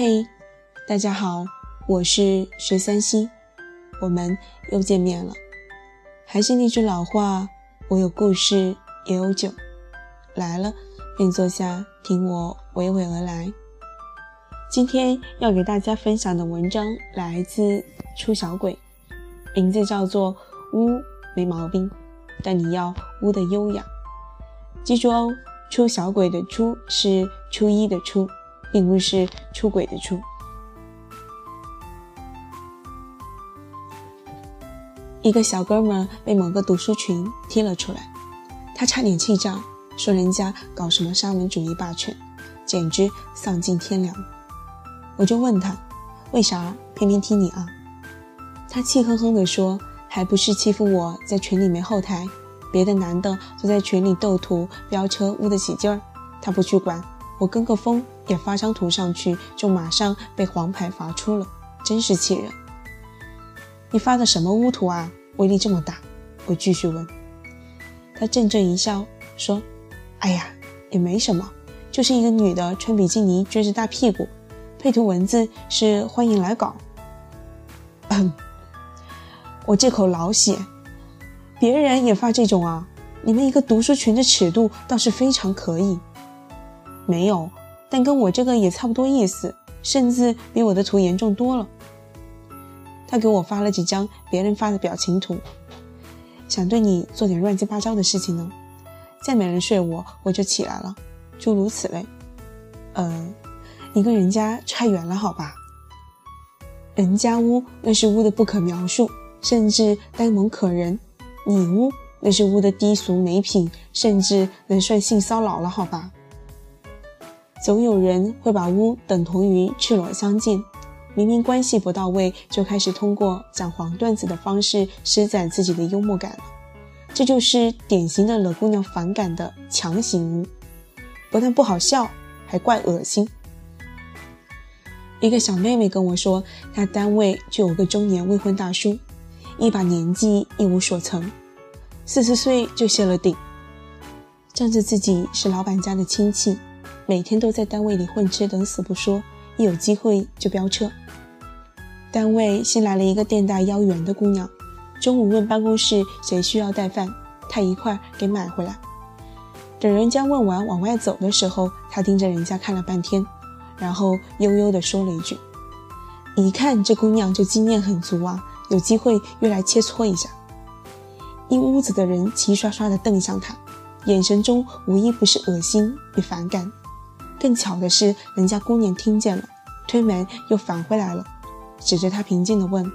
嘿，大家好，我是十三溪，我们又见面了。还是那句老话，我有故事，也有酒。来了便坐下，听我娓娓而来。今天要给大家分享的文章来自出小鬼，名字叫做“乌没毛病，但你要乌的优雅”。记住哦，出小鬼的“出”是初一的“初”。并不是出轨的出。一个小哥们被某个读书群踢了出来，他差点气炸，说人家搞什么沙文主义霸权，简直丧尽天良。我就问他，为啥偏偏踢你啊？他气哼哼地说，还不是欺负我在群里没后台，别的男的都在群里斗图飙车污得起劲儿，他不去管。我跟个风也发张图上去，就马上被黄牌罚出了，真是气人！你发的什么污图啊？威力这么大？我继续问。他阵阵一笑，说：“哎呀，也没什么，就是一个女的穿比基尼撅着大屁股，配图文字是欢迎来搞。”我这口老血，别人也发这种啊？你们一个读书群的尺度倒是非常可以。没有，但跟我这个也差不多意思，甚至比我的图严重多了。他给我发了几张别人发的表情图，想对你做点乱七八糟的事情呢。再没人睡我，我就起来了，诸如此类。呃，你跟人家差远了，好吧？人家污那是污的不可描述，甚至呆萌可人；你污那是污的低俗没品，甚至能算性骚扰了，好吧？总有人会把污等同于赤裸相见，明明关系不到位，就开始通过讲黄段子的方式施展自己的幽默感了。这就是典型的惹姑娘反感的强行污，不但不好笑，还怪恶心。一个小妹妹跟我说，她单位就有个中年未婚大叔，一把年纪一无所成，四十岁就谢了顶，仗着自己是老板家的亲戚。每天都在单位里混吃等死不说，一有机会就飙车。单位新来了一个店大腰圆的姑娘，中午问办公室谁需要带饭，她一块给买回来。等人家问完往外走的时候，她盯着人家看了半天，然后悠悠地说了一句：“一看这姑娘就经验很足啊，有机会约来切磋一下。”一屋子的人齐刷刷地瞪向她，眼神中无一不是恶心与反感。更巧的是，人家姑娘听见了，推门又返回来了，指着他平静地问：“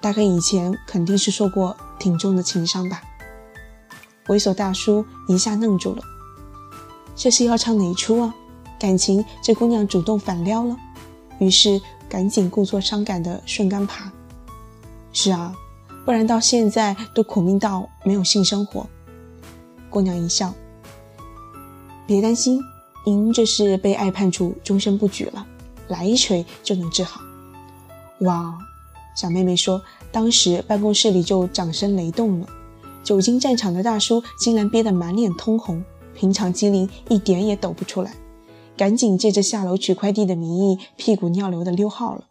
大概以前肯定是受过挺重的情伤吧？”猥琐大叔一下愣住了，这是要唱哪一出啊？感情这姑娘主动反撩了，于是赶紧故作伤感的顺杆爬：“是啊，不然到现在都苦命到没有性生活。”姑娘一笑：“别担心。”您这是被爱判处终身不举了，来一锤就能治好。哇，小妹妹说，当时办公室里就掌声雷动了。久经战场的大叔竟然憋得满脸通红，平常机灵一点也抖不出来，赶紧借着下楼取快递的名义，屁股尿流的溜号了。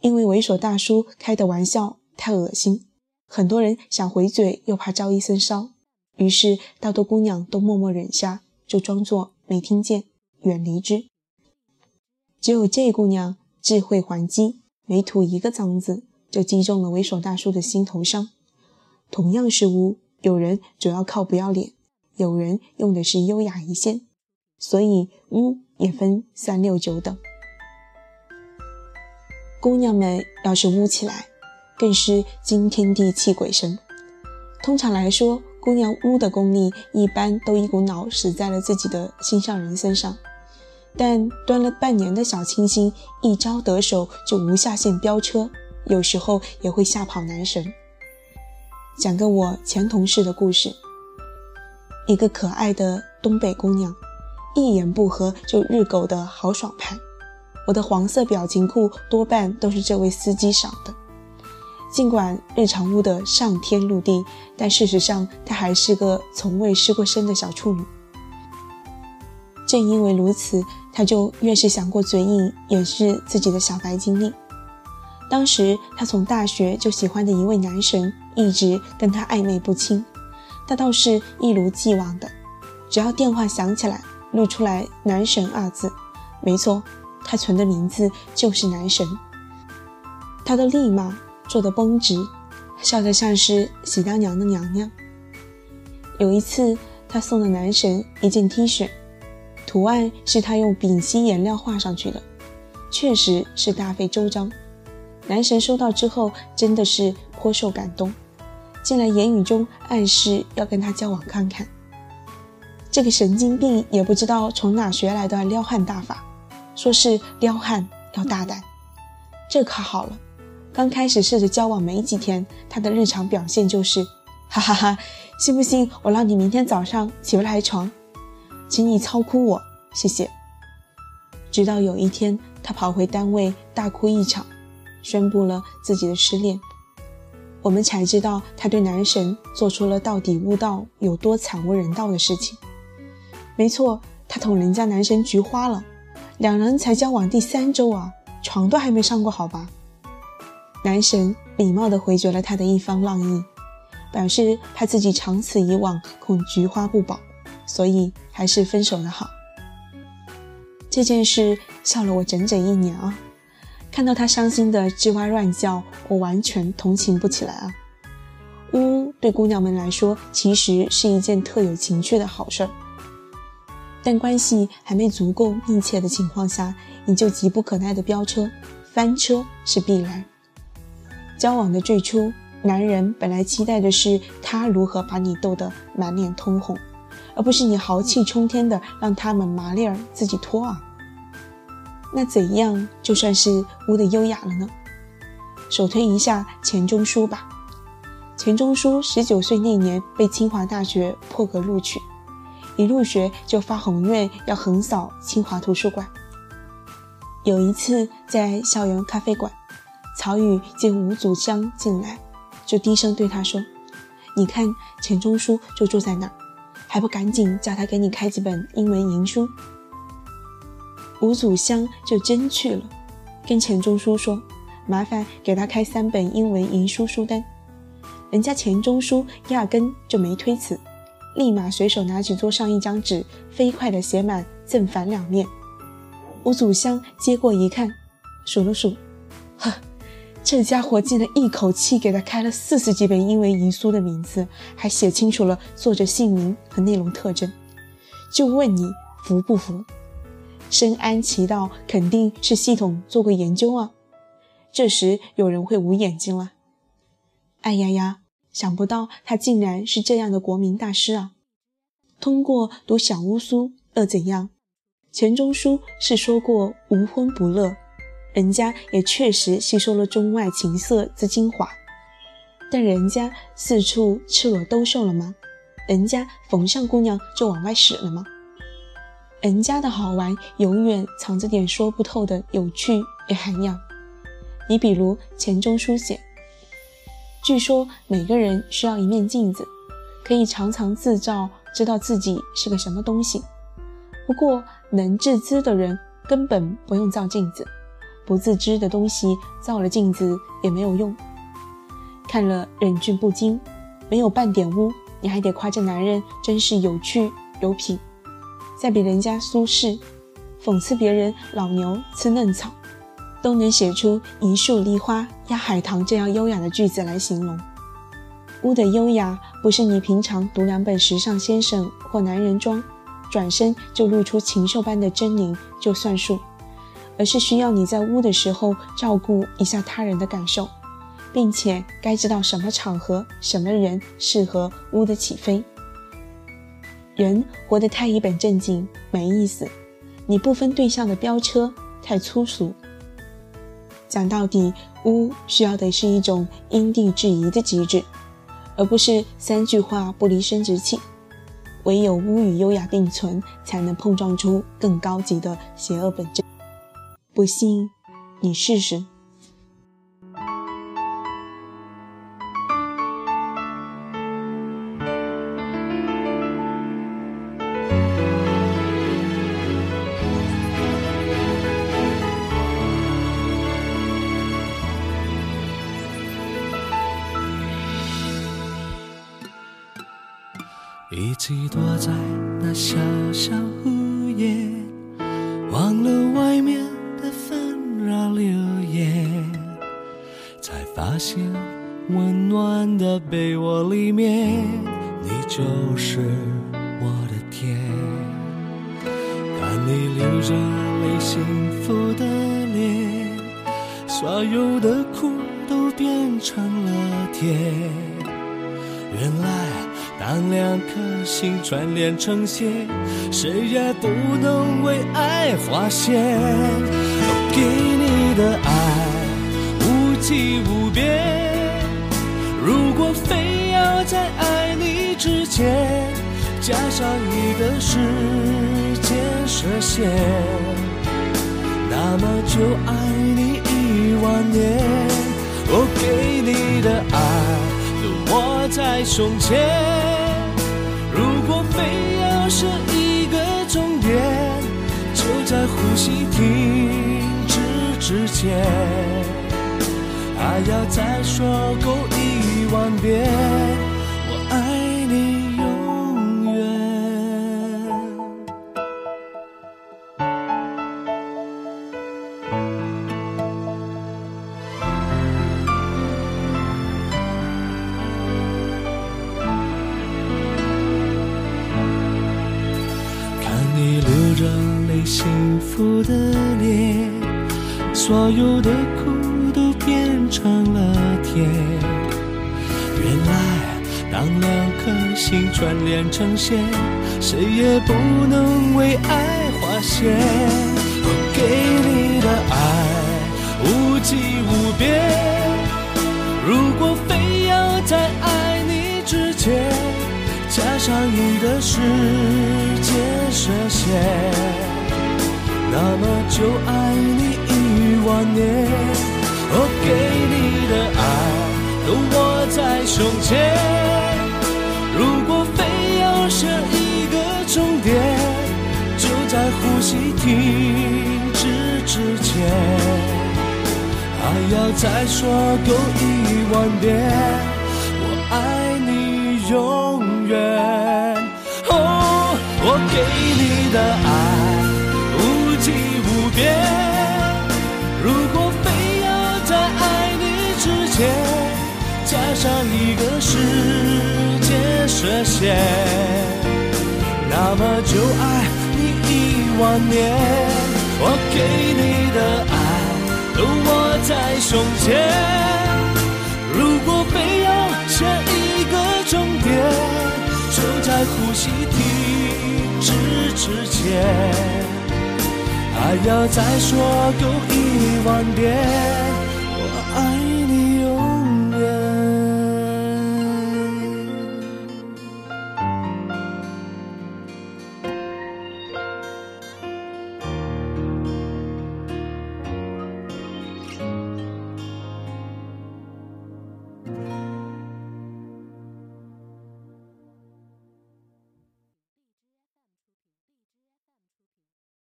因为猥琐大叔开的玩笑太恶心，很多人想回嘴又怕招一身骚，于是大多姑娘都默默忍下，就装作。没听见，远离之。只有这姑娘智慧还击，没吐一个脏字，就击中了猥琐大叔的心头伤。同样是污，有人主要靠不要脸，有人用的是优雅一线，所以污也分三六九等。姑娘们要是污起来，更是惊天地泣鬼神。通常来说。姑娘屋的功力一般都一股脑使在了自己的心上人身上，但端了半年的小清新，一招得手就无下限飙车，有时候也会吓跑男神。讲个我前同事的故事：一个可爱的东北姑娘，一言不合就日狗的豪爽派，我的黄色表情库多半都是这位司机赏的。尽管日常污的上天入地，但事实上她还是个从未失过身的小处女。正因为如此，她就越是想过嘴硬掩饰自己的小白经历。当时他从大学就喜欢的一位男神，一直跟他暧昧不清。他倒是一如既往的，只要电话响起来，露出来“男神”二字，没错，他存的名字就是男神。他都立马坐得绷直，笑得像是喜当娘的娘娘。有一次，他送了男神一件 T 恤。图案是他用丙烯颜料画上去的，确实是大费周章。男神收到之后真的是颇受感动，竟然言语中暗示要跟他交往看看。这个神经病也不知道从哪学来的撩汉大法，说是撩汉要大胆。这可好了，刚开始试着交往没几天，他的日常表现就是，哈哈哈，信不信我让你明天早上起不来床？请你操哭我，谢谢。直到有一天，他跑回单位大哭一场，宣布了自己的失恋。我们才知道他对男神做出了到底悟道有多惨无人道的事情。没错，他同人家男神菊花了，两人才交往第三周啊，床都还没上过，好吧？男神礼貌地回绝了他的一番浪意，表示怕自己长此以往恐菊花不保。所以还是分手的好。这件事笑了我整整一年啊！看到他伤心的吱哇乱叫，我完全同情不起来啊。呜，对姑娘们来说，其实是一件特有情趣的好事儿。但关系还没足够密切的情况下，你就急不可耐的飙车，翻车是必然。交往的最初，男人本来期待的是他如何把你逗得满脸通红。而不是你豪气冲天的让他们麻利儿自己脱啊？那怎样就算是污的优雅了呢？首推一下钱钟书吧。钱钟书十九岁那年被清华大学破格录取，一入学就发宏愿要横扫清华图书馆。有一次在校园咖啡馆，曹禺见吴祖湘进来，就低声对他说：“你看钱钟书就住在那儿。”还不赶紧叫他给你开几本英文银书？吴祖香就真去了，跟钱钟书说：“麻烦给他开三本英文银书书单。”人家钱钟书压根就没推辞，立马随手拿起桌上一张纸，飞快地写满正反两面。吴祖香接过一看，数了数，呵。这家伙竟然一口气给他开了四十几本英文遗书的名字，还写清楚了作者姓名和内容特征。就问你服不服？深谙其道，肯定是系统做过研究啊。这时有人会捂眼睛了。哎呀呀，想不到他竟然是这样的国民大师啊！通过读小乌苏又怎样？钱钟书是说过无婚不乐。人家也确实吸收了中外情色之精华，但人家四处赤裸兜售了吗？人家逢上姑娘就往外使了吗？人家的好玩永远藏着点说不透的有趣与涵养。你比如钱钟书写，据说每个人需要一面镜子，可以常常自照，知道自己是个什么东西。不过能自知的人根本不用照镜子。不自知的东西，照了镜子也没有用。看了忍俊不禁，没有半点污，你还得夸这男人真是有趣有品。再比人家苏轼，讽刺别人老牛吃嫩草，都能写出一树梨花压海棠这样优雅的句子来形容。污的优雅，不是你平常读两本时尚先生或男人装，转身就露出禽兽般的狰狞就算数。而是需要你在污的时候照顾一下他人的感受，并且该知道什么场合、什么人适合污的起飞。人活得太一本正经没意思，你不分对象的飙车太粗俗。讲到底，污需要的是一种因地制宜的机制，而不是三句话不离生殖器。唯有污与优雅并存，才能碰撞出更高级的邪恶本质。不信你试试。一起躲在那小小屋发现温暖的被窝里面，你就是我的天。看你流着泪幸福的脸，所有的苦都变成了甜。原来。当两颗心串联成线，谁也不能为爱划线。我给你的爱无际无边，如果非要在爱你之前加上一个时间设限，那么就爱你一万年。我给你的爱都。握在胸前，如果非要设一个终点，就在呼吸停止之前，还要再说够一万遍我爱你永远看你流着泪幸福的脸所有的变成了甜。原来，当两颗心串联成线，谁也不能为爱划线。我给你的爱无际无边，如果非要在爱你之前加上一个时间设限。那么就爱你一万年，我给你的爱都握在胸前。如果非要设一个终点，就在呼吸停止之前，还要再说够一万遍，我爱你永远。哦，我给你的爱。无尽无边上一个世界设限，那么就爱你一万年。我给你的爱都握在胸前，如果非要下一个终点，就在呼吸停止之前。还要再说够一万遍，